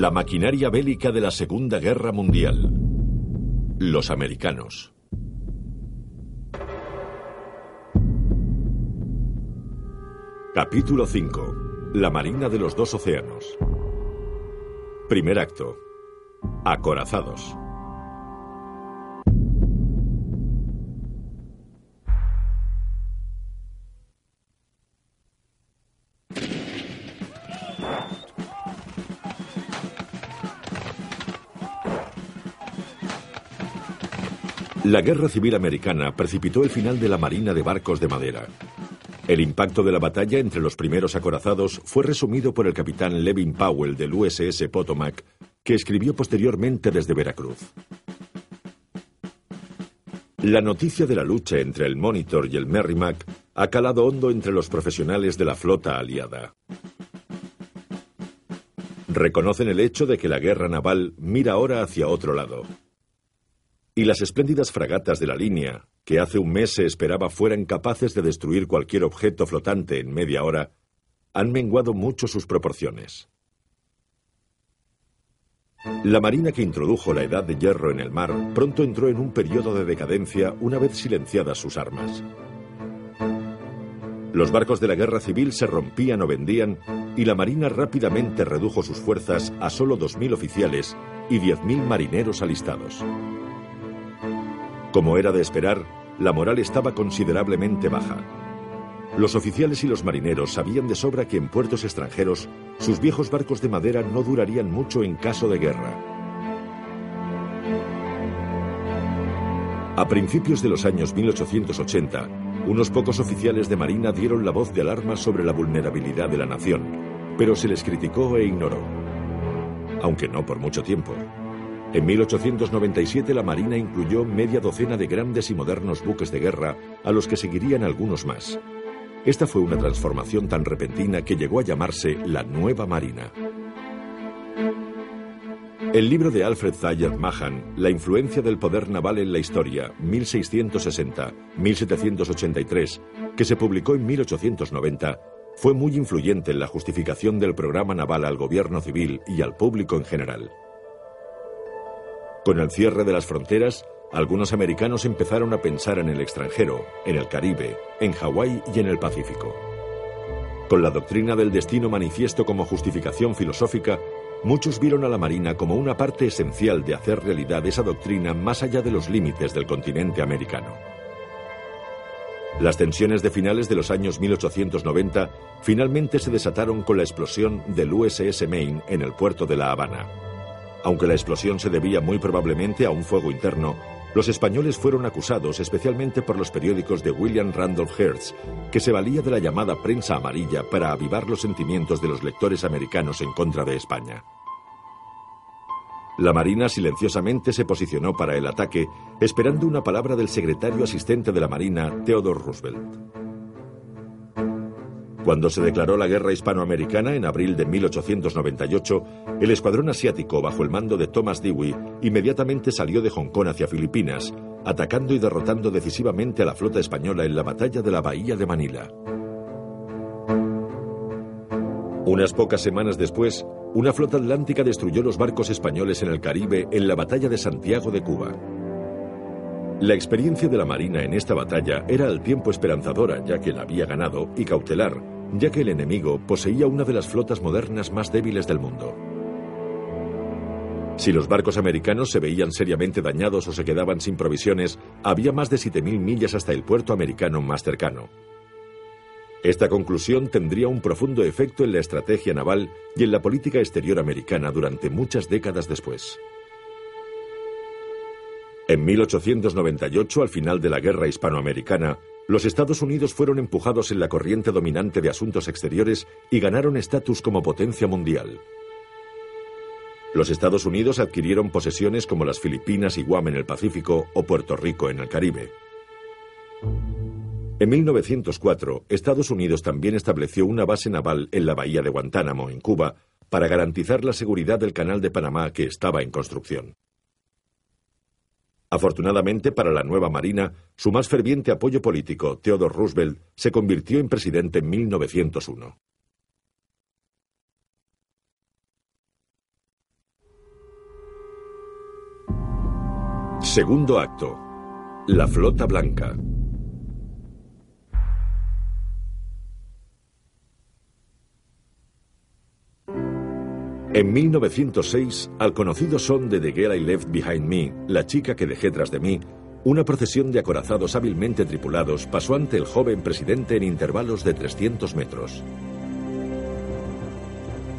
La maquinaria bélica de la Segunda Guerra Mundial. Los americanos. Capítulo 5. La Marina de los dos océanos. Primer acto. Acorazados. La Guerra Civil Americana precipitó el final de la Marina de Barcos de Madera. El impacto de la batalla entre los primeros acorazados fue resumido por el capitán Levin Powell del USS Potomac, que escribió posteriormente desde Veracruz. La noticia de la lucha entre el Monitor y el Merrimack ha calado hondo entre los profesionales de la flota aliada. Reconocen el hecho de que la guerra naval mira ahora hacia otro lado y las espléndidas fragatas de la línea, que hace un mes se esperaba fueran capaces de destruir cualquier objeto flotante en media hora, han menguado mucho sus proporciones. La marina que introdujo la edad de hierro en el mar pronto entró en un periodo de decadencia una vez silenciadas sus armas. Los barcos de la guerra civil se rompían o vendían y la marina rápidamente redujo sus fuerzas a solo 2.000 oficiales y 10.000 marineros alistados. Como era de esperar, la moral estaba considerablemente baja. Los oficiales y los marineros sabían de sobra que en puertos extranjeros sus viejos barcos de madera no durarían mucho en caso de guerra. A principios de los años 1880, unos pocos oficiales de marina dieron la voz de alarma sobre la vulnerabilidad de la nación, pero se les criticó e ignoró. Aunque no por mucho tiempo. En 1897 la Marina incluyó media docena de grandes y modernos buques de guerra, a los que seguirían algunos más. Esta fue una transformación tan repentina que llegó a llamarse la Nueva Marina. El libro de Alfred Thayer Mahan, La influencia del poder naval en la historia, 1660-1783, que se publicó en 1890, fue muy influyente en la justificación del programa naval al gobierno civil y al público en general. Con el cierre de las fronteras, algunos americanos empezaron a pensar en el extranjero, en el Caribe, en Hawái y en el Pacífico. Con la doctrina del destino manifiesto como justificación filosófica, muchos vieron a la Marina como una parte esencial de hacer realidad esa doctrina más allá de los límites del continente americano. Las tensiones de finales de los años 1890 finalmente se desataron con la explosión del USS Maine en el puerto de La Habana. Aunque la explosión se debía muy probablemente a un fuego interno, los españoles fueron acusados especialmente por los periódicos de William Randolph Hearst, que se valía de la llamada prensa amarilla para avivar los sentimientos de los lectores americanos en contra de España. La Marina silenciosamente se posicionó para el ataque, esperando una palabra del secretario asistente de la Marina, Theodore Roosevelt. Cuando se declaró la guerra hispanoamericana en abril de 1898, el escuadrón asiático bajo el mando de Thomas Dewey inmediatamente salió de Hong Kong hacia Filipinas, atacando y derrotando decisivamente a la flota española en la batalla de la Bahía de Manila. Unas pocas semanas después, una flota atlántica destruyó los barcos españoles en el Caribe en la batalla de Santiago de Cuba. La experiencia de la Marina en esta batalla era al tiempo esperanzadora, ya que la había ganado, y cautelar, ya que el enemigo poseía una de las flotas modernas más débiles del mundo. Si los barcos americanos se veían seriamente dañados o se quedaban sin provisiones, había más de 7.000 millas hasta el puerto americano más cercano. Esta conclusión tendría un profundo efecto en la estrategia naval y en la política exterior americana durante muchas décadas después. En 1898, al final de la Guerra Hispanoamericana, los Estados Unidos fueron empujados en la corriente dominante de asuntos exteriores y ganaron estatus como potencia mundial. Los Estados Unidos adquirieron posesiones como las Filipinas y Guam en el Pacífico o Puerto Rico en el Caribe. En 1904, Estados Unidos también estableció una base naval en la bahía de Guantánamo, en Cuba, para garantizar la seguridad del Canal de Panamá que estaba en construcción. Afortunadamente para la nueva Marina, su más ferviente apoyo político, Theodore Roosevelt, se convirtió en presidente en 1901. Segundo acto. La Flota Blanca. En 1906, al conocido son de The Girl I Left Behind Me, la chica que dejé tras de mí, una procesión de acorazados hábilmente tripulados pasó ante el joven presidente en intervalos de 300 metros.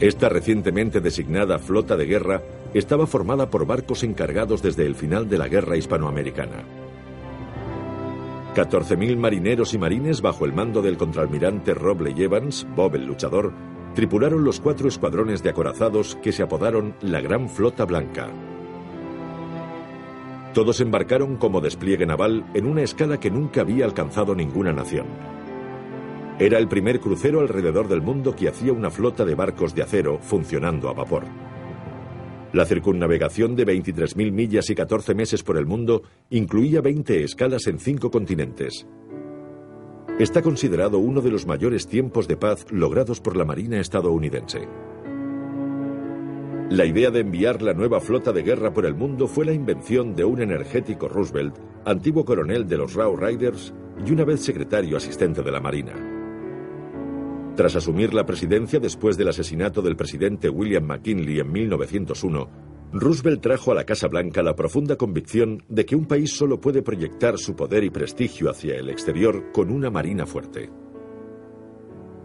Esta recientemente designada flota de guerra estaba formada por barcos encargados desde el final de la guerra hispanoamericana. 14.000 marineros y marines bajo el mando del contraalmirante Robley Evans, Bob el luchador, tripularon los cuatro escuadrones de acorazados que se apodaron la Gran Flota Blanca. Todos embarcaron como despliegue naval en una escala que nunca había alcanzado ninguna nación. Era el primer crucero alrededor del mundo que hacía una flota de barcos de acero funcionando a vapor. La circunnavegación de 23.000 millas y 14 meses por el mundo incluía 20 escalas en cinco continentes, está considerado uno de los mayores tiempos de paz logrados por la Marina estadounidense. La idea de enviar la nueva flota de guerra por el mundo fue la invención de un energético Roosevelt, antiguo coronel de los Raw Riders y una vez secretario asistente de la Marina. Tras asumir la presidencia después del asesinato del presidente William McKinley en 1901, Roosevelt trajo a la Casa Blanca la profunda convicción de que un país solo puede proyectar su poder y prestigio hacia el exterior con una marina fuerte.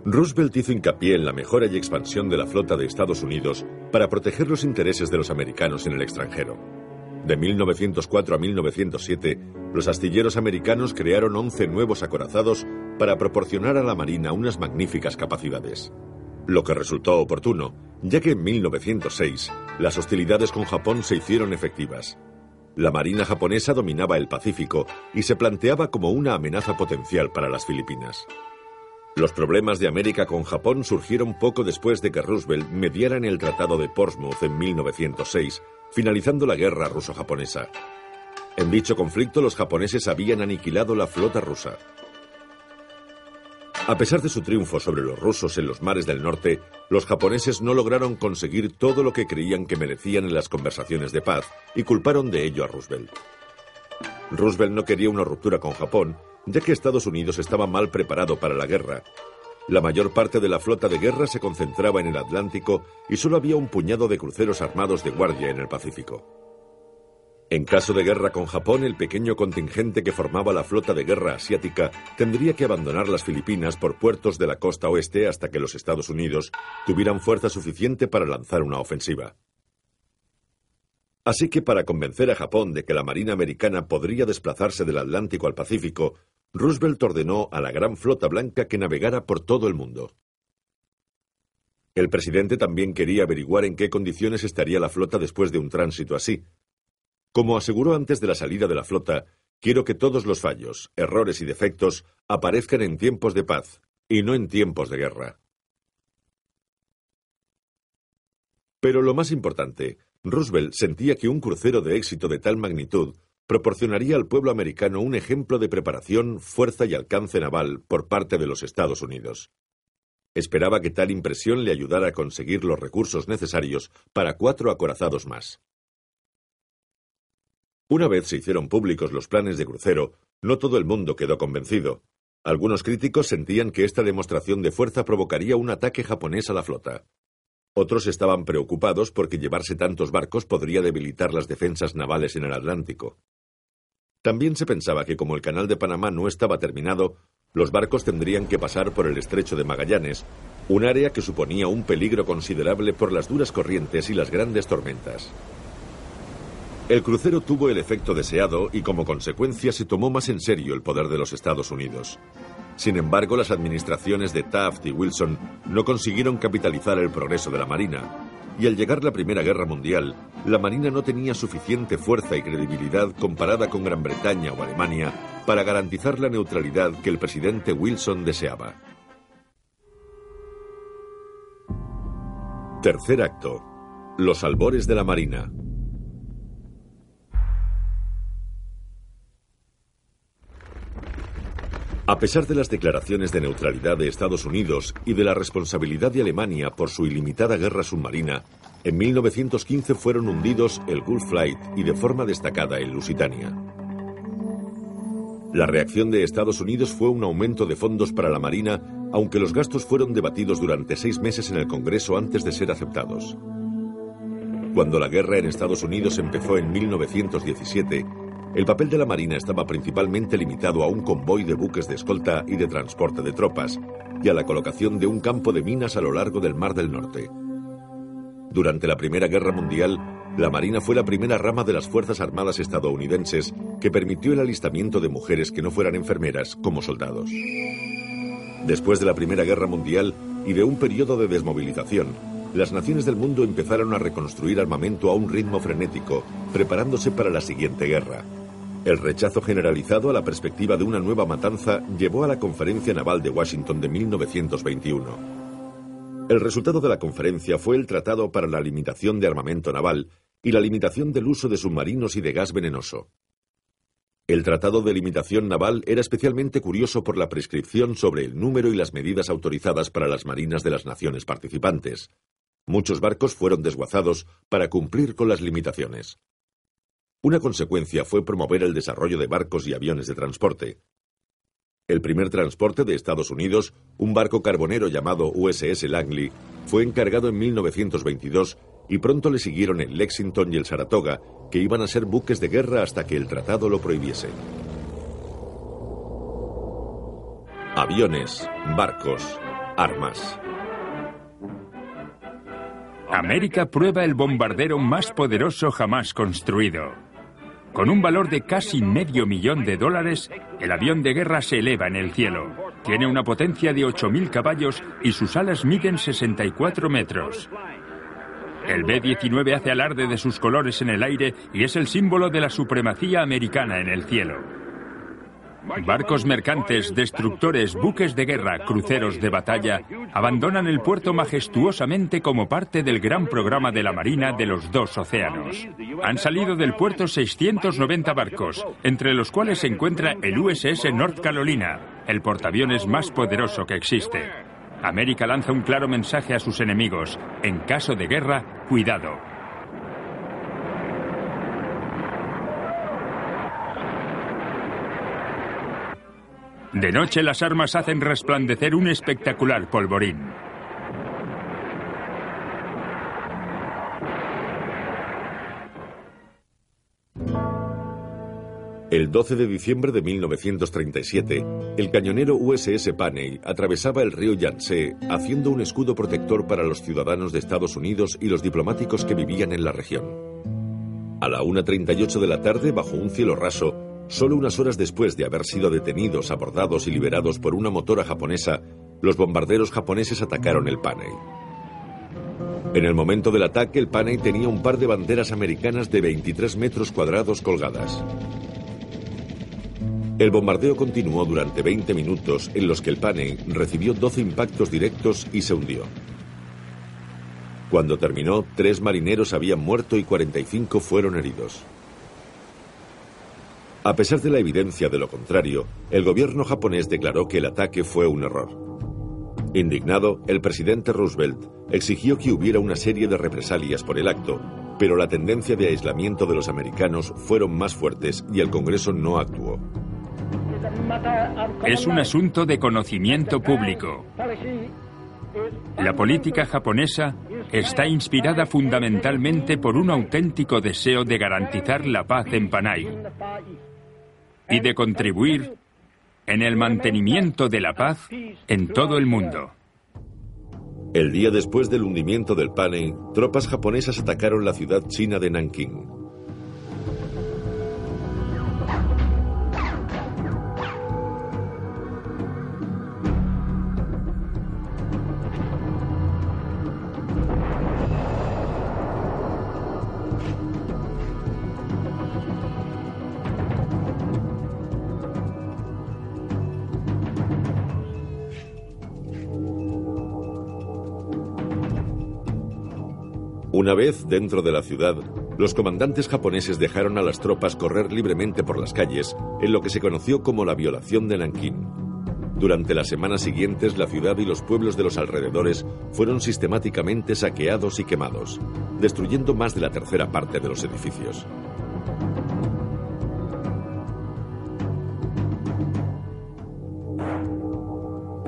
Roosevelt hizo hincapié en la mejora y expansión de la flota de Estados Unidos para proteger los intereses de los americanos en el extranjero. De 1904 a 1907, los astilleros americanos crearon 11 nuevos acorazados para proporcionar a la Marina unas magníficas capacidades lo que resultó oportuno, ya que en 1906 las hostilidades con Japón se hicieron efectivas. La Marina japonesa dominaba el Pacífico y se planteaba como una amenaza potencial para las Filipinas. Los problemas de América con Japón surgieron poco después de que Roosevelt mediara en el Tratado de Portsmouth en 1906, finalizando la guerra ruso-japonesa. En dicho conflicto los japoneses habían aniquilado la flota rusa. A pesar de su triunfo sobre los rusos en los mares del norte, los japoneses no lograron conseguir todo lo que creían que merecían en las conversaciones de paz y culparon de ello a Roosevelt. Roosevelt no quería una ruptura con Japón, ya que Estados Unidos estaba mal preparado para la guerra. La mayor parte de la flota de guerra se concentraba en el Atlántico y solo había un puñado de cruceros armados de guardia en el Pacífico. En caso de guerra con Japón, el pequeño contingente que formaba la flota de guerra asiática tendría que abandonar las Filipinas por puertos de la costa oeste hasta que los Estados Unidos tuvieran fuerza suficiente para lanzar una ofensiva. Así que para convencer a Japón de que la Marina americana podría desplazarse del Atlántico al Pacífico, Roosevelt ordenó a la Gran Flota Blanca que navegara por todo el mundo. El presidente también quería averiguar en qué condiciones estaría la flota después de un tránsito así, como aseguró antes de la salida de la flota, quiero que todos los fallos, errores y defectos aparezcan en tiempos de paz y no en tiempos de guerra. Pero lo más importante, Roosevelt sentía que un crucero de éxito de tal magnitud proporcionaría al pueblo americano un ejemplo de preparación, fuerza y alcance naval por parte de los Estados Unidos. Esperaba que tal impresión le ayudara a conseguir los recursos necesarios para cuatro acorazados más. Una vez se hicieron públicos los planes de crucero, no todo el mundo quedó convencido. Algunos críticos sentían que esta demostración de fuerza provocaría un ataque japonés a la flota. Otros estaban preocupados porque llevarse tantos barcos podría debilitar las defensas navales en el Atlántico. También se pensaba que como el canal de Panamá no estaba terminado, los barcos tendrían que pasar por el estrecho de Magallanes, un área que suponía un peligro considerable por las duras corrientes y las grandes tormentas. El crucero tuvo el efecto deseado y como consecuencia se tomó más en serio el poder de los Estados Unidos. Sin embargo, las administraciones de Taft y Wilson no consiguieron capitalizar el progreso de la Marina, y al llegar la Primera Guerra Mundial, la Marina no tenía suficiente fuerza y credibilidad comparada con Gran Bretaña o Alemania para garantizar la neutralidad que el presidente Wilson deseaba. Tercer acto. Los albores de la Marina. A pesar de las declaraciones de neutralidad de Estados Unidos y de la responsabilidad de Alemania por su ilimitada guerra submarina, en 1915 fueron hundidos el Gulf Flight y de forma destacada el Lusitania. La reacción de Estados Unidos fue un aumento de fondos para la Marina, aunque los gastos fueron debatidos durante seis meses en el Congreso antes de ser aceptados. Cuando la guerra en Estados Unidos empezó en 1917, el papel de la Marina estaba principalmente limitado a un convoy de buques de escolta y de transporte de tropas, y a la colocación de un campo de minas a lo largo del Mar del Norte. Durante la Primera Guerra Mundial, la Marina fue la primera rama de las Fuerzas Armadas estadounidenses que permitió el alistamiento de mujeres que no fueran enfermeras como soldados. Después de la Primera Guerra Mundial y de un periodo de desmovilización, las naciones del mundo empezaron a reconstruir armamento a un ritmo frenético, preparándose para la siguiente guerra. El rechazo generalizado a la perspectiva de una nueva matanza llevó a la Conferencia Naval de Washington de 1921. El resultado de la conferencia fue el Tratado para la Limitación de Armamento Naval y la limitación del uso de submarinos y de gas venenoso. El Tratado de Limitación Naval era especialmente curioso por la prescripción sobre el número y las medidas autorizadas para las marinas de las naciones participantes. Muchos barcos fueron desguazados para cumplir con las limitaciones. Una consecuencia fue promover el desarrollo de barcos y aviones de transporte. El primer transporte de Estados Unidos, un barco carbonero llamado USS Langley, fue encargado en 1922 y pronto le siguieron el Lexington y el Saratoga, que iban a ser buques de guerra hasta que el tratado lo prohibiese. Aviones, barcos, armas. América prueba el bombardero más poderoso jamás construido. Con un valor de casi medio millón de dólares, el avión de guerra se eleva en el cielo. Tiene una potencia de 8.000 caballos y sus alas miden 64 metros. El B-19 hace alarde de sus colores en el aire y es el símbolo de la supremacía americana en el cielo. Barcos mercantes, destructores, buques de guerra, cruceros de batalla abandonan el puerto majestuosamente como parte del gran programa de la Marina de los dos océanos. Han salido del puerto 690 barcos, entre los cuales se encuentra el USS North Carolina, el portaaviones más poderoso que existe. América lanza un claro mensaje a sus enemigos. En caso de guerra, cuidado. De noche las armas hacen resplandecer un espectacular polvorín. El 12 de diciembre de 1937, el cañonero USS Paney atravesaba el río Yangtze haciendo un escudo protector para los ciudadanos de Estados Unidos y los diplomáticos que vivían en la región. A la 1.38 de la tarde, bajo un cielo raso, Solo unas horas después de haber sido detenidos, abordados y liberados por una motora japonesa, los bombarderos japoneses atacaron el Panay. En el momento del ataque, el Panay tenía un par de banderas americanas de 23 metros cuadrados colgadas. El bombardeo continuó durante 20 minutos en los que el Panay recibió 12 impactos directos y se hundió. Cuando terminó, tres marineros habían muerto y 45 fueron heridos. A pesar de la evidencia de lo contrario, el gobierno japonés declaró que el ataque fue un error. Indignado, el presidente Roosevelt exigió que hubiera una serie de represalias por el acto, pero la tendencia de aislamiento de los americanos fueron más fuertes y el Congreso no actuó. Es un asunto de conocimiento público. La política japonesa está inspirada fundamentalmente por un auténtico deseo de garantizar la paz en Panay y de contribuir en el mantenimiento de la paz en todo el mundo. El día después del hundimiento del Panay, tropas japonesas atacaron la ciudad china de Nanking. Vez dentro de la ciudad, los comandantes japoneses dejaron a las tropas correr libremente por las calles en lo que se conoció como la violación de Nankín. Durante las semanas siguientes, la ciudad y los pueblos de los alrededores fueron sistemáticamente saqueados y quemados, destruyendo más de la tercera parte de los edificios.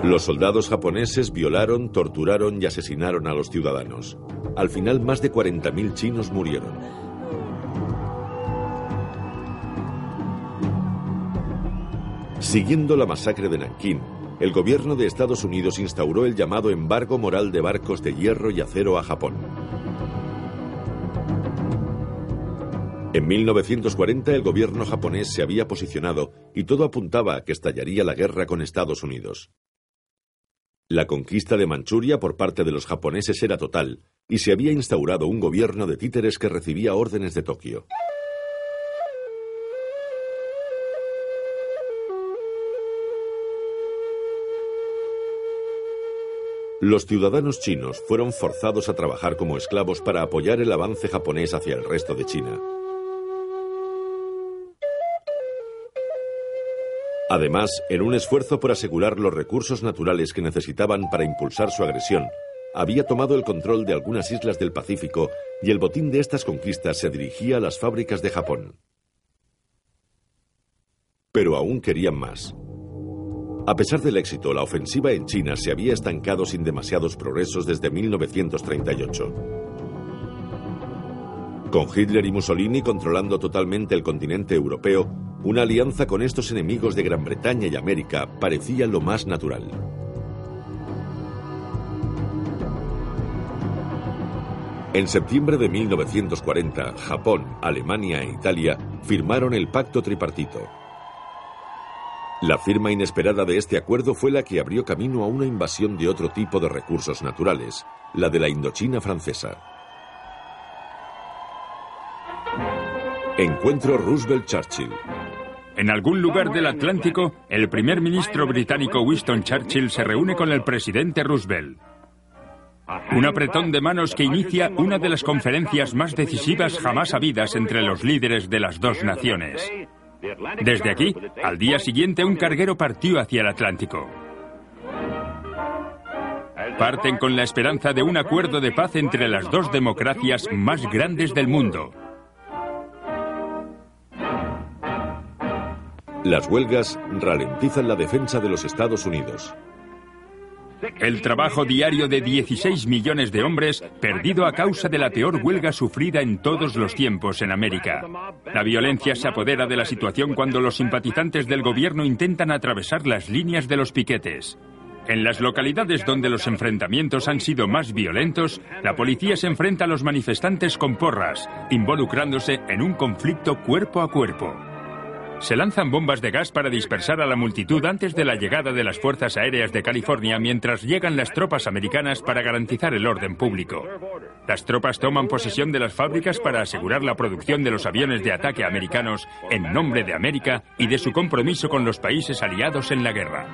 Los soldados japoneses violaron, torturaron y asesinaron a los ciudadanos. Al final, más de 40.000 chinos murieron. Siguiendo la masacre de Nankín, el gobierno de Estados Unidos instauró el llamado embargo moral de barcos de hierro y acero a Japón. En 1940 el gobierno japonés se había posicionado y todo apuntaba a que estallaría la guerra con Estados Unidos. La conquista de Manchuria por parte de los japoneses era total, y se había instaurado un gobierno de títeres que recibía órdenes de Tokio. Los ciudadanos chinos fueron forzados a trabajar como esclavos para apoyar el avance japonés hacia el resto de China. Además, en un esfuerzo por asegurar los recursos naturales que necesitaban para impulsar su agresión, había tomado el control de algunas islas del Pacífico y el botín de estas conquistas se dirigía a las fábricas de Japón. Pero aún querían más. A pesar del éxito, la ofensiva en China se había estancado sin demasiados progresos desde 1938. Con Hitler y Mussolini controlando totalmente el continente europeo, una alianza con estos enemigos de Gran Bretaña y América parecía lo más natural. En septiembre de 1940, Japón, Alemania e Italia firmaron el Pacto Tripartito. La firma inesperada de este acuerdo fue la que abrió camino a una invasión de otro tipo de recursos naturales, la de la Indochina francesa. Encuentro Roosevelt-Churchill. En algún lugar del Atlántico, el primer ministro británico Winston Churchill se reúne con el presidente Roosevelt. Un apretón de manos que inicia una de las conferencias más decisivas jamás habidas entre los líderes de las dos naciones. Desde aquí, al día siguiente, un carguero partió hacia el Atlántico. Parten con la esperanza de un acuerdo de paz entre las dos democracias más grandes del mundo. Las huelgas ralentizan la defensa de los Estados Unidos. El trabajo diario de 16 millones de hombres perdido a causa de la peor huelga sufrida en todos los tiempos en América. La violencia se apodera de la situación cuando los simpatizantes del gobierno intentan atravesar las líneas de los piquetes. En las localidades donde los enfrentamientos han sido más violentos, la policía se enfrenta a los manifestantes con porras, involucrándose en un conflicto cuerpo a cuerpo. Se lanzan bombas de gas para dispersar a la multitud antes de la llegada de las Fuerzas Aéreas de California mientras llegan las tropas americanas para garantizar el orden público. Las tropas toman posesión de las fábricas para asegurar la producción de los aviones de ataque americanos en nombre de América y de su compromiso con los países aliados en la guerra.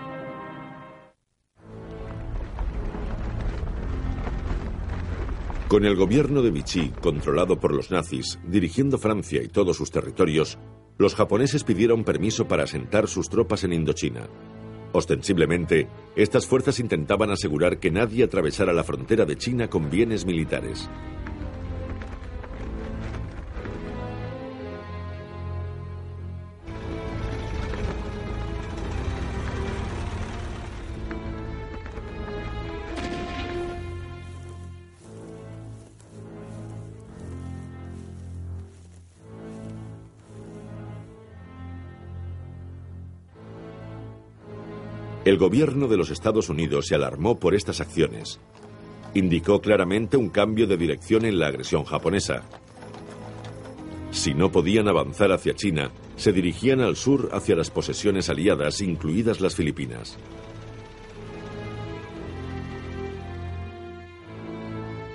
Con el gobierno de Vichy, controlado por los nazis, dirigiendo Francia y todos sus territorios, los japoneses pidieron permiso para asentar sus tropas en Indochina. Ostensiblemente, estas fuerzas intentaban asegurar que nadie atravesara la frontera de China con bienes militares. El gobierno de los Estados Unidos se alarmó por estas acciones. Indicó claramente un cambio de dirección en la agresión japonesa. Si no podían avanzar hacia China, se dirigían al sur hacia las posesiones aliadas, incluidas las Filipinas.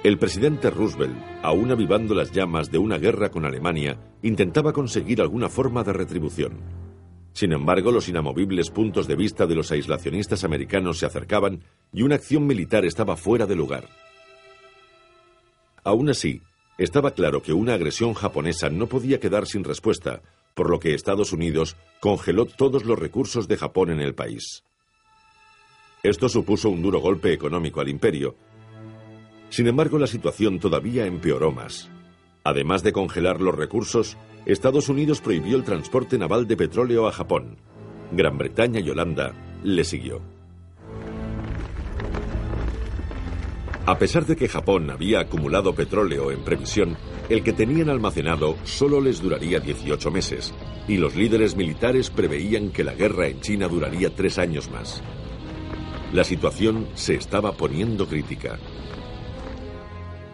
El presidente Roosevelt, aún avivando las llamas de una guerra con Alemania, intentaba conseguir alguna forma de retribución. Sin embargo, los inamovibles puntos de vista de los aislacionistas americanos se acercaban y una acción militar estaba fuera de lugar. Aún así, Estaba claro que una agresión japonesa no podía quedar sin respuesta, por lo que Estados Unidos congeló todos los recursos de Japón en el país. Esto supuso un duro golpe económico al imperio. Sin embargo, la situación todavía empeoró más. Además de congelar los recursos, Estados Unidos prohibió el transporte naval de petróleo a Japón. Gran Bretaña y Holanda le siguió. A pesar de que Japón había acumulado petróleo en previsión, el que tenían almacenado solo les duraría 18 meses, y los líderes militares preveían que la guerra en China duraría tres años más. La situación se estaba poniendo crítica.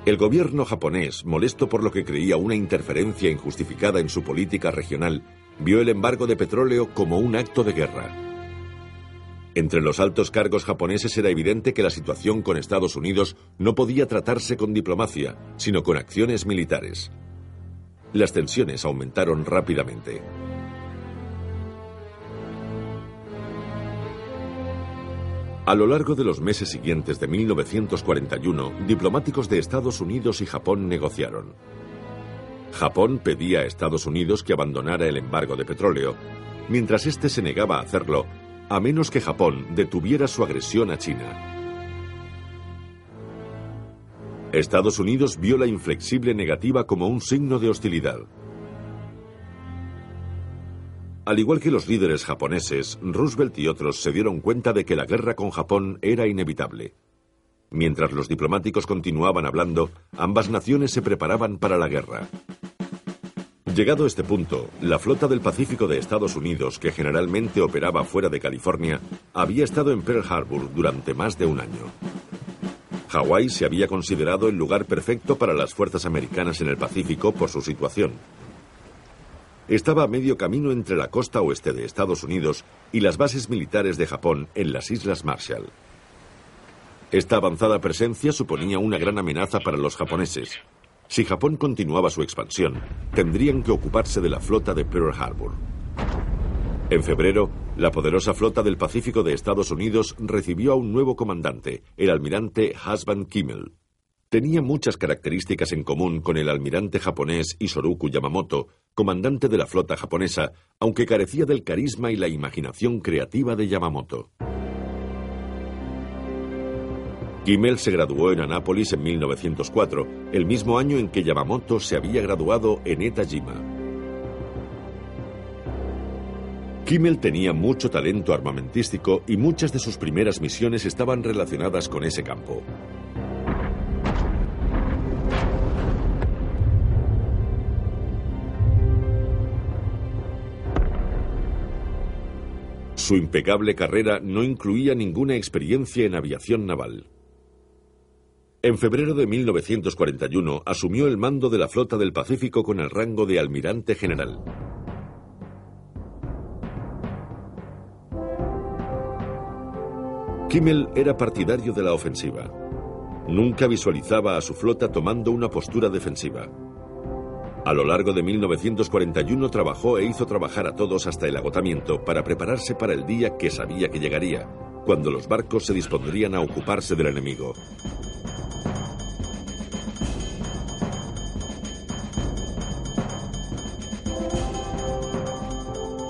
El gobierno japonés, molesto por lo que creía una interferencia injustificada en su política regional, vio el embargo de petróleo como un acto de guerra. Entre los altos cargos japoneses era evidente que la situación con Estados Unidos no podía tratarse con diplomacia, sino con acciones militares. Las tensiones aumentaron rápidamente. A lo largo de los meses siguientes de 1941, diplomáticos de Estados Unidos y Japón negociaron. Japón pedía a Estados Unidos que abandonara el embargo de petróleo, mientras éste se negaba a hacerlo, a menos que Japón detuviera su agresión a China. Estados Unidos vio la inflexible negativa como un signo de hostilidad. Al igual que los líderes japoneses, Roosevelt y otros se dieron cuenta de que la guerra con Japón era inevitable. Mientras los diplomáticos continuaban hablando, ambas naciones se preparaban para la guerra. Llegado este punto, la flota del Pacífico de Estados Unidos, que generalmente operaba fuera de California, había estado en Pearl Harbor durante más de un año. Hawái se había considerado el lugar perfecto para las fuerzas americanas en el Pacífico por su situación, estaba a medio camino entre la costa oeste de Estados Unidos y las bases militares de Japón en las Islas Marshall. Esta avanzada presencia suponía una gran amenaza para los japoneses. Si Japón continuaba su expansión, tendrían que ocuparse de la flota de Pearl Harbor. En febrero, la poderosa flota del Pacífico de Estados Unidos recibió a un nuevo comandante, el almirante Husband Kimmel. Tenía muchas características en común con el almirante japonés Isoroku Yamamoto, comandante de la flota japonesa, aunque carecía del carisma y la imaginación creativa de Yamamoto. Kimmel se graduó en Anápolis en 1904, el mismo año en que Yamamoto se había graduado en Etajima. Kimmel tenía mucho talento armamentístico y muchas de sus primeras misiones estaban relacionadas con ese campo. Su impecable carrera no incluía ninguna experiencia en aviación naval. En febrero de 1941 asumió el mando de la flota del Pacífico con el rango de almirante general. Kimmel era partidario de la ofensiva. Nunca visualizaba a su flota tomando una postura defensiva. A lo largo de 1941 trabajó e hizo trabajar a todos hasta el agotamiento para prepararse para el día que sabía que llegaría, cuando los barcos se dispondrían a ocuparse del enemigo.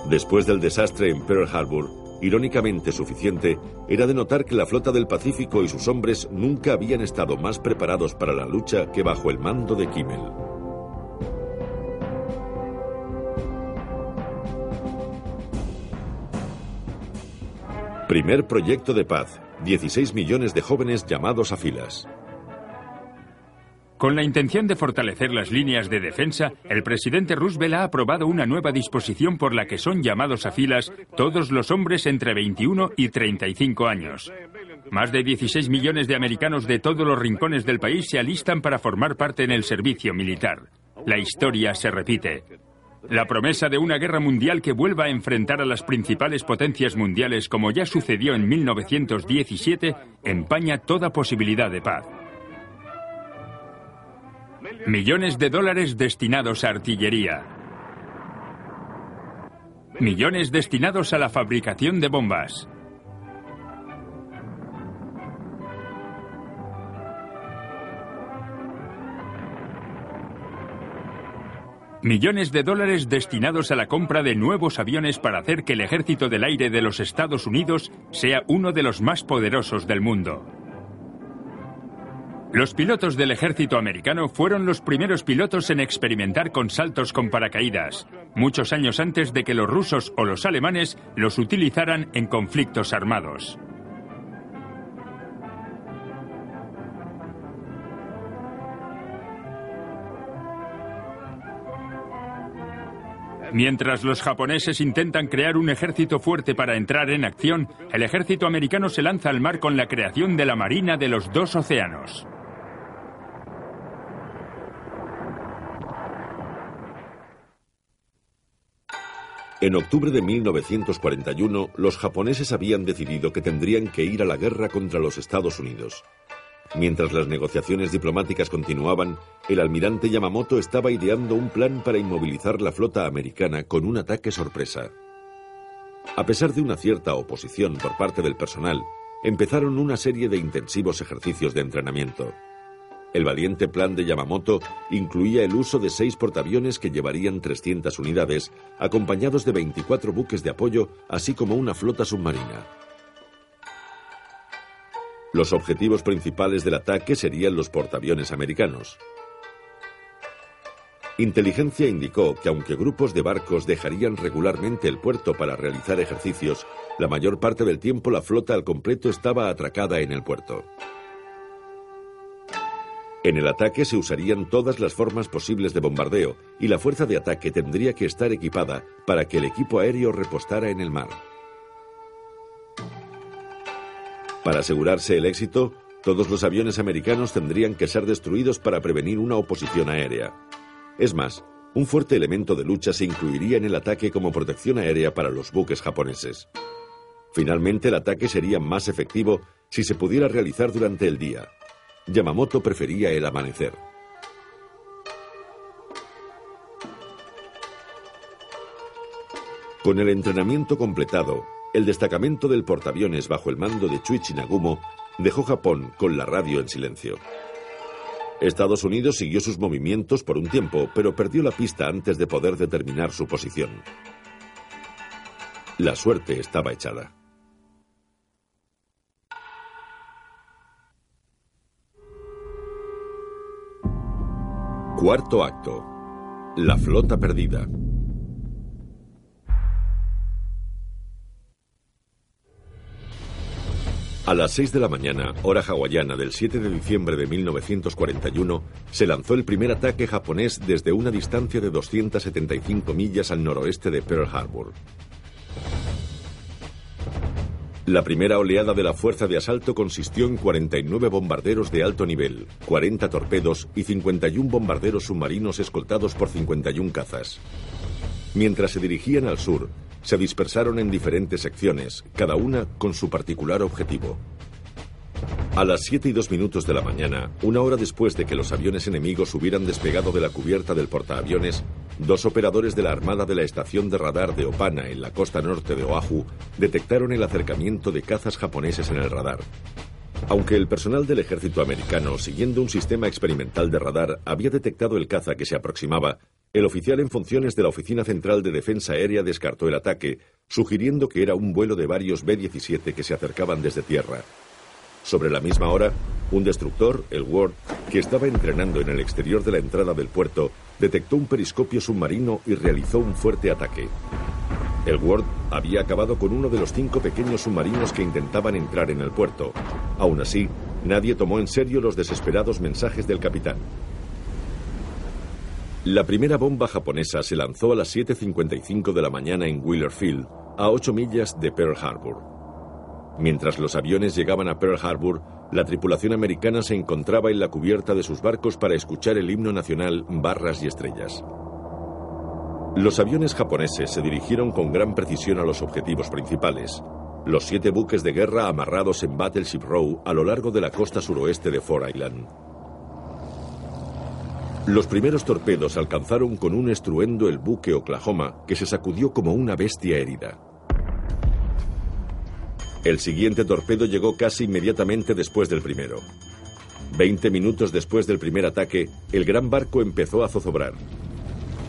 Después del desastre en Pearl Harbor, irónicamente suficiente, era de notar que la flota del Pacífico y sus hombres nunca habían estado más preparados para la lucha que bajo el mando de Kimmel. Primer proyecto de paz. 16 millones de jóvenes llamados a filas. Con la intención de fortalecer las líneas de defensa, el presidente Roosevelt ha aprobado una nueva disposición por la que son llamados a filas todos los hombres entre 21 y 35 años. Más de 16 millones de americanos de todos los rincones del país se alistan para formar parte en el servicio militar. La historia se repite. La promesa de una guerra mundial que vuelva a enfrentar a las principales potencias mundiales como ya sucedió en 1917 empaña toda posibilidad de paz. Millones de dólares destinados a artillería. Millones destinados a la fabricación de bombas. Millones de dólares destinados a la compra de nuevos aviones para hacer que el ejército del aire de los Estados Unidos sea uno de los más poderosos del mundo. Los pilotos del ejército americano fueron los primeros pilotos en experimentar con saltos con paracaídas, muchos años antes de que los rusos o los alemanes los utilizaran en conflictos armados. Mientras los japoneses intentan crear un ejército fuerte para entrar en acción, el ejército americano se lanza al mar con la creación de la Marina de los dos océanos. En octubre de 1941, los japoneses habían decidido que tendrían que ir a la guerra contra los Estados Unidos. Mientras las negociaciones diplomáticas continuaban, el almirante Yamamoto estaba ideando un plan para inmovilizar la flota americana con un ataque sorpresa. A pesar de una cierta oposición por parte del personal, empezaron una serie de intensivos ejercicios de entrenamiento. El valiente plan de Yamamoto incluía el uso de seis portaaviones que llevarían 300 unidades, acompañados de 24 buques de apoyo, así como una flota submarina. Los objetivos principales del ataque serían los portaaviones americanos. Inteligencia indicó que aunque grupos de barcos dejarían regularmente el puerto para realizar ejercicios, la mayor parte del tiempo la flota al completo estaba atracada en el puerto. En el ataque se usarían todas las formas posibles de bombardeo y la fuerza de ataque tendría que estar equipada para que el equipo aéreo repostara en el mar. Para asegurarse el éxito, todos los aviones americanos tendrían que ser destruidos para prevenir una oposición aérea. Es más, un fuerte elemento de lucha se incluiría en el ataque como protección aérea para los buques japoneses. Finalmente, el ataque sería más efectivo si se pudiera realizar durante el día. Yamamoto prefería el amanecer. Con el entrenamiento completado, el destacamento del portaaviones bajo el mando de Chuichi Nagumo dejó Japón con la radio en silencio. Estados Unidos siguió sus movimientos por un tiempo, pero perdió la pista antes de poder determinar su posición. La suerte estaba echada. Cuarto acto. La flota perdida. A las 6 de la mañana, hora hawaiana del 7 de diciembre de 1941, se lanzó el primer ataque japonés desde una distancia de 275 millas al noroeste de Pearl Harbor. La primera oleada de la fuerza de asalto consistió en 49 bombarderos de alto nivel, 40 torpedos y 51 bombarderos submarinos escoltados por 51 cazas. Mientras se dirigían al sur, se dispersaron en diferentes secciones, cada una con su particular objetivo. A las 7 y 2 minutos de la mañana, una hora después de que los aviones enemigos hubieran despegado de la cubierta del portaaviones, dos operadores de la Armada de la estación de radar de Opana en la costa norte de Oahu detectaron el acercamiento de cazas japoneses en el radar. Aunque el personal del ejército americano, siguiendo un sistema experimental de radar, había detectado el caza que se aproximaba, el oficial en funciones de la Oficina Central de Defensa Aérea descartó el ataque, sugiriendo que era un vuelo de varios B-17 que se acercaban desde tierra. Sobre la misma hora, un destructor, el Ward, que estaba entrenando en el exterior de la entrada del puerto, detectó un periscopio submarino y realizó un fuerte ataque. El Ward había acabado con uno de los cinco pequeños submarinos que intentaban entrar en el puerto. Aún así, nadie tomó en serio los desesperados mensajes del capitán. La primera bomba japonesa se lanzó a las 7.55 de la mañana en Wheeler Field, a 8 millas de Pearl Harbor. Mientras los aviones llegaban a Pearl Harbor, la tripulación americana se encontraba en la cubierta de sus barcos para escuchar el himno nacional Barras y Estrellas. Los aviones japoneses se dirigieron con gran precisión a los objetivos principales, los siete buques de guerra amarrados en Battleship Row a lo largo de la costa suroeste de Fort Island. Los primeros torpedos alcanzaron con un estruendo el buque Oklahoma, que se sacudió como una bestia herida. El siguiente torpedo llegó casi inmediatamente después del primero. Veinte minutos después del primer ataque, el gran barco empezó a zozobrar.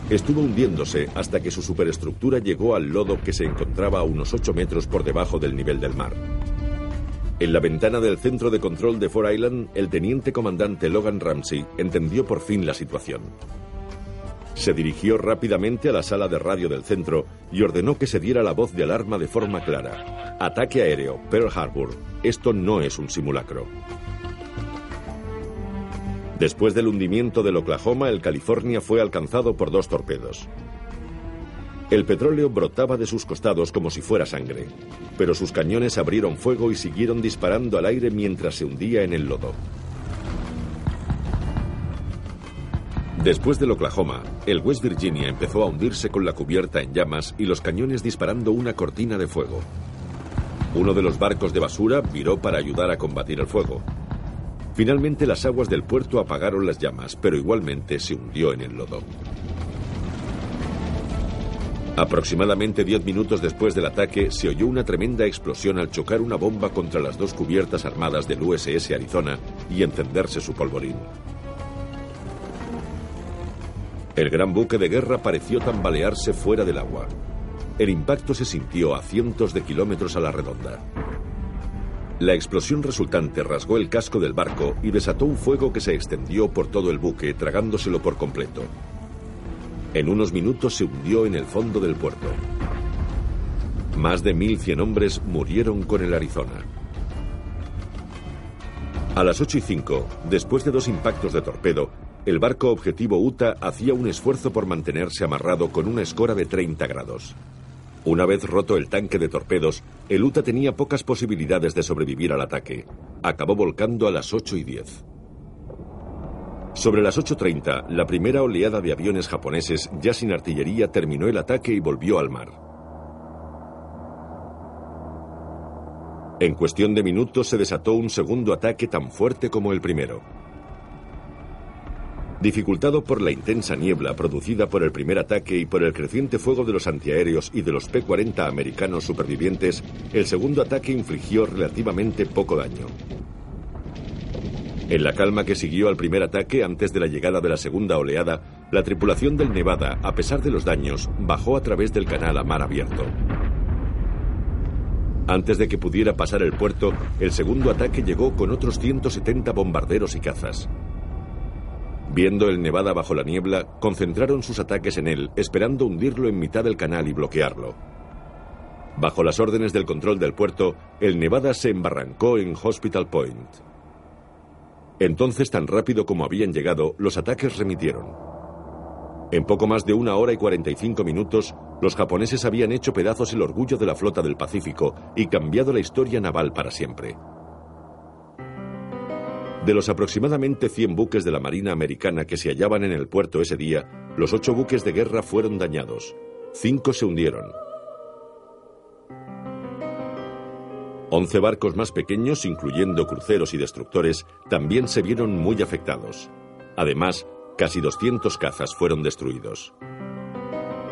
Estuvo hundiéndose hasta que su superestructura llegó al lodo que se encontraba a unos 8 metros por debajo del nivel del mar. En la ventana del centro de control de Fort Island, el teniente comandante Logan Ramsey entendió por fin la situación. Se dirigió rápidamente a la sala de radio del centro y ordenó que se diera la voz de alarma de forma clara. Ataque aéreo, Pearl Harbor. Esto no es un simulacro. Después del hundimiento del Oklahoma, el California fue alcanzado por dos torpedos. El petróleo brotaba de sus costados como si fuera sangre, pero sus cañones abrieron fuego y siguieron disparando al aire mientras se hundía en el lodo. Después del Oklahoma, el West Virginia empezó a hundirse con la cubierta en llamas y los cañones disparando una cortina de fuego. Uno de los barcos de basura viró para ayudar a combatir el fuego. Finalmente las aguas del puerto apagaron las llamas, pero igualmente se hundió en el lodo. Aproximadamente diez minutos después del ataque, se oyó una tremenda explosión al chocar una bomba contra las dos cubiertas armadas del USS Arizona y encenderse su polvorín. El gran buque de guerra pareció tambalearse fuera del agua. El impacto se sintió a cientos de kilómetros a la redonda. La explosión resultante rasgó el casco del barco y desató un fuego que se extendió por todo el buque, tragándoselo por completo. En unos minutos se hundió en el fondo del puerto. Más de 1.100 hombres murieron con el Arizona. A las 8 y 5, después de dos impactos de torpedo, el barco objetivo Utah hacía un esfuerzo por mantenerse amarrado con una escora de 30 grados. Una vez roto el tanque de torpedos, el Utah tenía pocas posibilidades de sobrevivir al ataque. Acabó volcando a las 8 y 10. Sobre las 8.30, la primera oleada de aviones japoneses, ya sin artillería, terminó el ataque y volvió al mar. En cuestión de minutos se desató un segundo ataque tan fuerte como el primero. Dificultado por la intensa niebla producida por el primer ataque y por el creciente fuego de los antiaéreos y de los P-40 americanos supervivientes, el segundo ataque infligió relativamente poco daño. En la calma que siguió al primer ataque antes de la llegada de la segunda oleada, la tripulación del Nevada, a pesar de los daños, bajó a través del canal a mar abierto. Antes de que pudiera pasar el puerto, el segundo ataque llegó con otros 170 bombarderos y cazas. Viendo el Nevada bajo la niebla, concentraron sus ataques en él, esperando hundirlo en mitad del canal y bloquearlo. Bajo las órdenes del control del puerto, el Nevada se embarrancó en Hospital Point. Entonces, tan rápido como habían llegado, los ataques remitieron. En poco más de una hora y 45 minutos, los japoneses habían hecho pedazos el orgullo de la flota del Pacífico y cambiado la historia naval para siempre. De los aproximadamente 100 buques de la Marina Americana que se hallaban en el puerto ese día, los ocho buques de guerra fueron dañados. Cinco se hundieron. Once barcos más pequeños, incluyendo cruceros y destructores, también se vieron muy afectados. Además, casi 200 cazas fueron destruidos.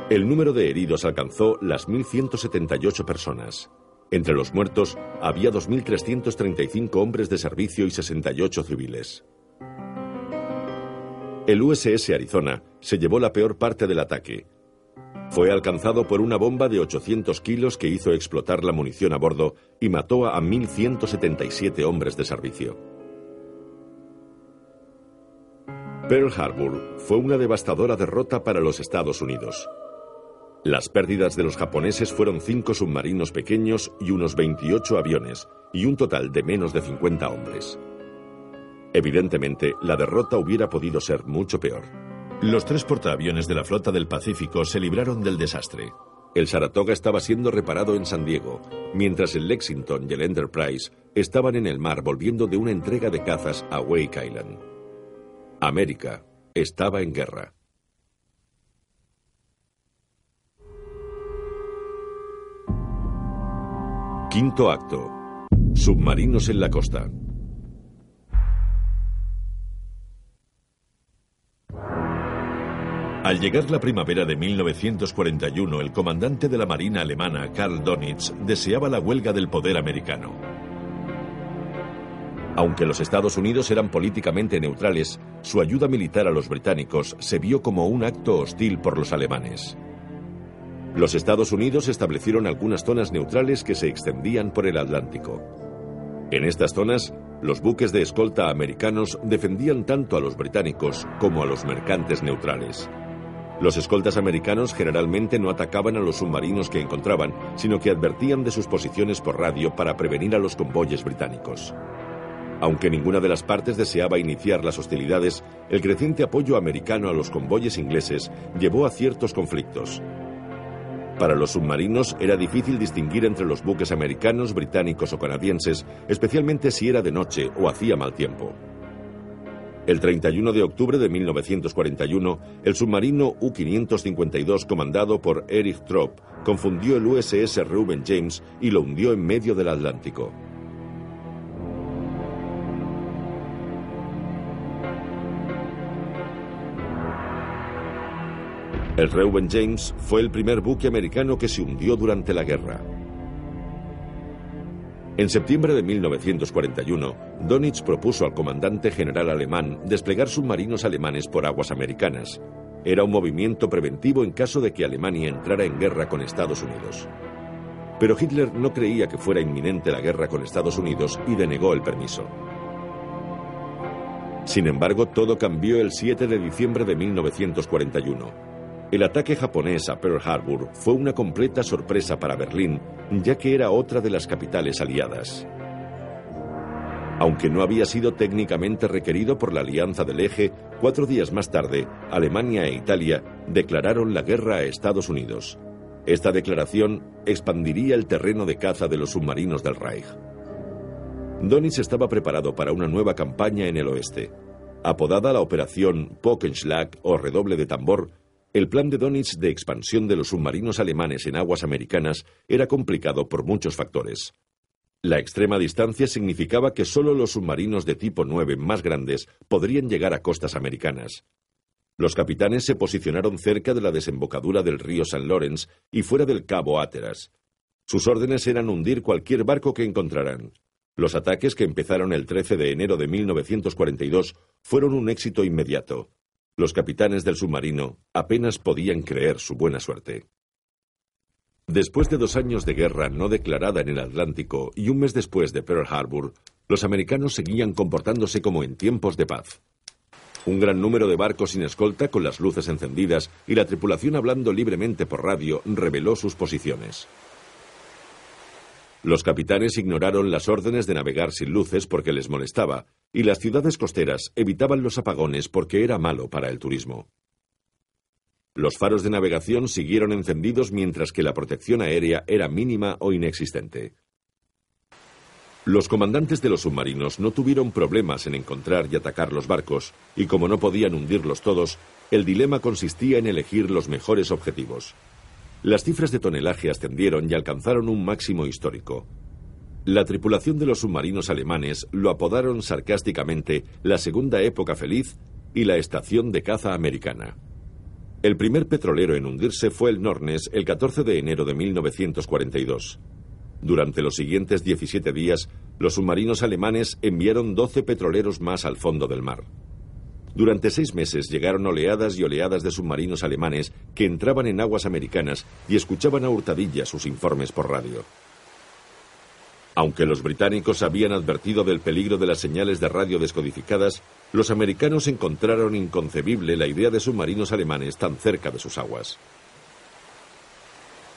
El número de heridos alcanzó las 1.178 personas. Entre los muertos había 2.335 hombres de servicio y 68 civiles. El USS Arizona se llevó la peor parte del ataque. Fue alcanzado por una bomba de 800 kilos que hizo explotar la munición a bordo y mató a 1.177 hombres de servicio. Pearl Harbor fue una devastadora derrota para los Estados Unidos. Las pérdidas de los japoneses fueron cinco submarinos pequeños y unos 28 aviones, y un total de menos de 50 hombres. Evidentemente, la derrota hubiera podido ser mucho peor. Los tres portaaviones de la flota del Pacífico se libraron del desastre. El Saratoga estaba siendo reparado en San Diego, mientras el Lexington y el Enterprise estaban en el mar volviendo de una entrega de cazas a Wake Island. América estaba en guerra. Quinto acto. Submarinos en la costa. Al llegar la primavera de 1941, el comandante de la Marina alemana, Karl Donitz, deseaba la huelga del poder americano. Aunque los Estados Unidos eran políticamente neutrales, su ayuda militar a los británicos se vio como un acto hostil por los alemanes. Los Estados Unidos establecieron algunas zonas neutrales que se extendían por el Atlántico. En estas zonas, los buques de escolta americanos defendían tanto a los británicos como a los mercantes neutrales. Los escoltas americanos generalmente no atacaban a los submarinos que encontraban, sino que advertían de sus posiciones por radio para prevenir a los convoyes británicos. Aunque ninguna de las partes deseaba iniciar las hostilidades, el creciente apoyo americano a los convoyes ingleses llevó a ciertos conflictos. Para los submarinos era difícil distinguir entre los buques americanos, británicos o canadienses, especialmente si era de noche o hacía mal tiempo. El 31 de octubre de 1941, el submarino U-552 comandado por Erich Tropp confundió el USS Reuben James y lo hundió en medio del Atlántico. El Reuben James fue el primer buque americano que se hundió durante la guerra. En septiembre de 1941, Donitz propuso al comandante general alemán desplegar submarinos alemanes por aguas americanas. Era un movimiento preventivo en caso de que Alemania entrara en guerra con Estados Unidos. Pero Hitler no creía que fuera inminente la guerra con Estados Unidos y denegó el permiso. Sin embargo, todo cambió el 7 de diciembre de 1941. El ataque japonés a Pearl Harbor fue una completa sorpresa para Berlín, ya que era otra de las capitales aliadas. Aunque no había sido técnicamente requerido por la Alianza del Eje, cuatro días más tarde, Alemania e Italia declararon la guerra a Estados Unidos. Esta declaración expandiría el terreno de caza de los submarinos del Reich. Donitz estaba preparado para una nueva campaña en el oeste. Apodada la Operación Pockenschlag o redoble de tambor, el plan de Donitz de expansión de los submarinos alemanes en aguas americanas era complicado por muchos factores. La extrema distancia significaba que solo los submarinos de tipo 9 más grandes podrían llegar a costas americanas. Los capitanes se posicionaron cerca de la desembocadura del río San Lawrence y fuera del cabo Hatteras. Sus órdenes eran hundir cualquier barco que encontraran. Los ataques que empezaron el 13 de enero de 1942 fueron un éxito inmediato. Los capitanes del submarino apenas podían creer su buena suerte. Después de dos años de guerra no declarada en el Atlántico y un mes después de Pearl Harbor, los americanos seguían comportándose como en tiempos de paz. Un gran número de barcos sin escolta con las luces encendidas y la tripulación hablando libremente por radio reveló sus posiciones. Los capitanes ignoraron las órdenes de navegar sin luces porque les molestaba, y las ciudades costeras evitaban los apagones porque era malo para el turismo. Los faros de navegación siguieron encendidos mientras que la protección aérea era mínima o inexistente. Los comandantes de los submarinos no tuvieron problemas en encontrar y atacar los barcos, y como no podían hundirlos todos, el dilema consistía en elegir los mejores objetivos. Las cifras de tonelaje ascendieron y alcanzaron un máximo histórico. La tripulación de los submarinos alemanes lo apodaron sarcásticamente la Segunda Época Feliz y la Estación de Caza Americana. El primer petrolero en hundirse fue el Nornes el 14 de enero de 1942. Durante los siguientes 17 días, los submarinos alemanes enviaron 12 petroleros más al fondo del mar. Durante seis meses llegaron oleadas y oleadas de submarinos alemanes que entraban en aguas americanas y escuchaban a hurtadillas sus informes por radio. Aunque los británicos habían advertido del peligro de las señales de radio descodificadas, los americanos encontraron inconcebible la idea de submarinos alemanes tan cerca de sus aguas.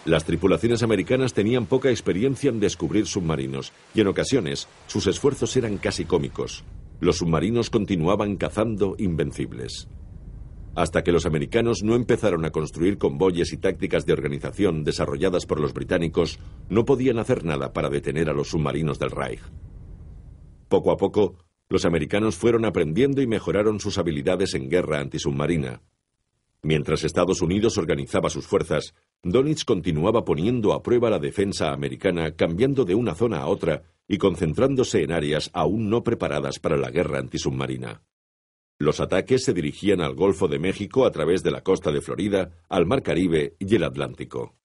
Las tripulaciones americanas tenían poca experiencia en descubrir submarinos y en ocasiones sus esfuerzos eran casi cómicos. Los submarinos continuaban cazando invencibles. Hasta que los americanos no empezaron a construir convoyes y tácticas de organización desarrolladas por los británicos, no podían hacer nada para detener a los submarinos del Reich. Poco a poco, los americanos fueron aprendiendo y mejoraron sus habilidades en guerra antisubmarina. Mientras Estados Unidos organizaba sus fuerzas, Donitz continuaba poniendo a prueba la defensa americana cambiando de una zona a otra y concentrándose en áreas aún no preparadas para la guerra antisubmarina. Los ataques se dirigían al Golfo de México a través de la costa de Florida, al Mar Caribe y el Atlántico.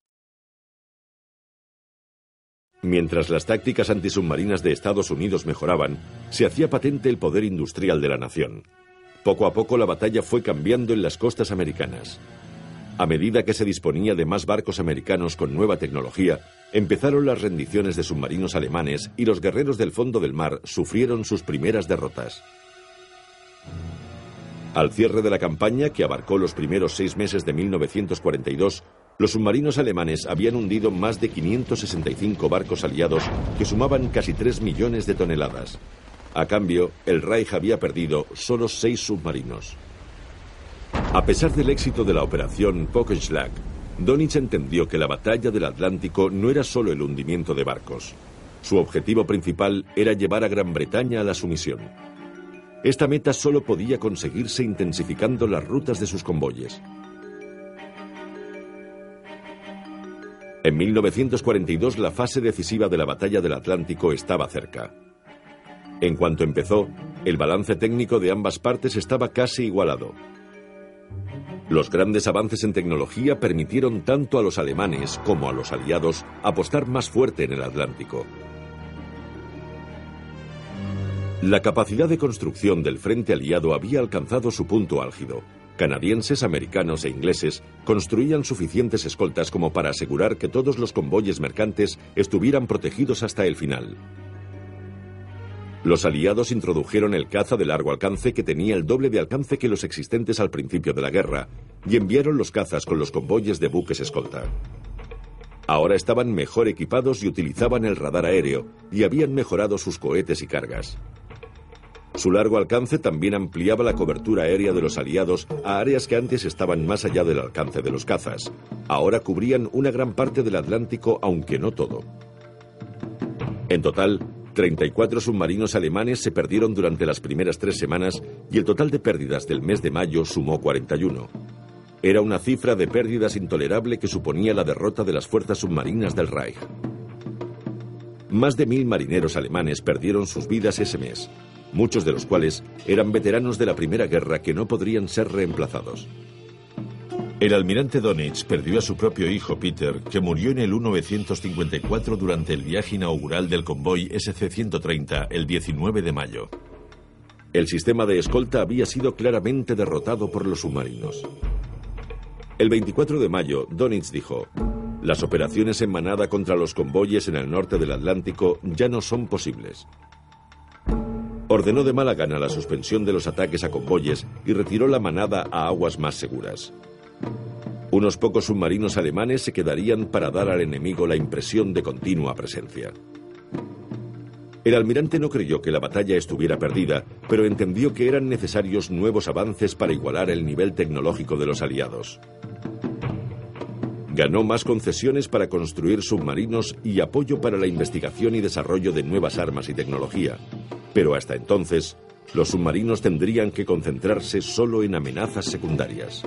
Mientras las tácticas antisubmarinas de Estados Unidos mejoraban, se hacía patente el poder industrial de la nación. Poco a poco la batalla fue cambiando en las costas americanas. A medida que se disponía de más barcos americanos con nueva tecnología, empezaron las rendiciones de submarinos alemanes y los guerreros del fondo del mar sufrieron sus primeras derrotas. Al cierre de la campaña, que abarcó los primeros seis meses de 1942, los submarinos alemanes habían hundido más de 565 barcos aliados que sumaban casi 3 millones de toneladas. A cambio, el Reich había perdido solo seis submarinos. A pesar del éxito de la operación Pockenschlag, Donitz entendió que la batalla del Atlántico no era solo el hundimiento de barcos. Su objetivo principal era llevar a Gran Bretaña a la sumisión. Esta meta solo podía conseguirse intensificando las rutas de sus convoyes. En 1942 la fase decisiva de la batalla del Atlántico estaba cerca. En cuanto empezó, el balance técnico de ambas partes estaba casi igualado. Los grandes avances en tecnología permitieron tanto a los alemanes como a los aliados apostar más fuerte en el Atlántico. La capacidad de construcción del frente aliado había alcanzado su punto álgido. Canadienses, americanos e ingleses construían suficientes escoltas como para asegurar que todos los convoyes mercantes estuvieran protegidos hasta el final. Los aliados introdujeron el caza de largo alcance que tenía el doble de alcance que los existentes al principio de la guerra y enviaron los cazas con los convoyes de buques escolta. Ahora estaban mejor equipados y utilizaban el radar aéreo y habían mejorado sus cohetes y cargas. Su largo alcance también ampliaba la cobertura aérea de los aliados a áreas que antes estaban más allá del alcance de los cazas. Ahora cubrían una gran parte del Atlántico, aunque no todo. En total, 34 submarinos alemanes se perdieron durante las primeras tres semanas y el total de pérdidas del mes de mayo sumó 41. Era una cifra de pérdidas intolerable que suponía la derrota de las fuerzas submarinas del Reich. Más de mil marineros alemanes perdieron sus vidas ese mes muchos de los cuales eran veteranos de la Primera Guerra que no podrían ser reemplazados. El almirante Donitz perdió a su propio hijo Peter, que murió en el 1954 durante el viaje inaugural del convoy SC-130 el 19 de mayo. El sistema de escolta había sido claramente derrotado por los submarinos. El 24 de mayo, Donitz dijo, las operaciones en manada contra los convoyes en el norte del Atlántico ya no son posibles ordenó de mala gana la suspensión de los ataques a convoyes y retiró la manada a aguas más seguras. Unos pocos submarinos alemanes se quedarían para dar al enemigo la impresión de continua presencia. El almirante no creyó que la batalla estuviera perdida, pero entendió que eran necesarios nuevos avances para igualar el nivel tecnológico de los aliados. Ganó más concesiones para construir submarinos y apoyo para la investigación y desarrollo de nuevas armas y tecnología, pero hasta entonces, los submarinos tendrían que concentrarse solo en amenazas secundarias.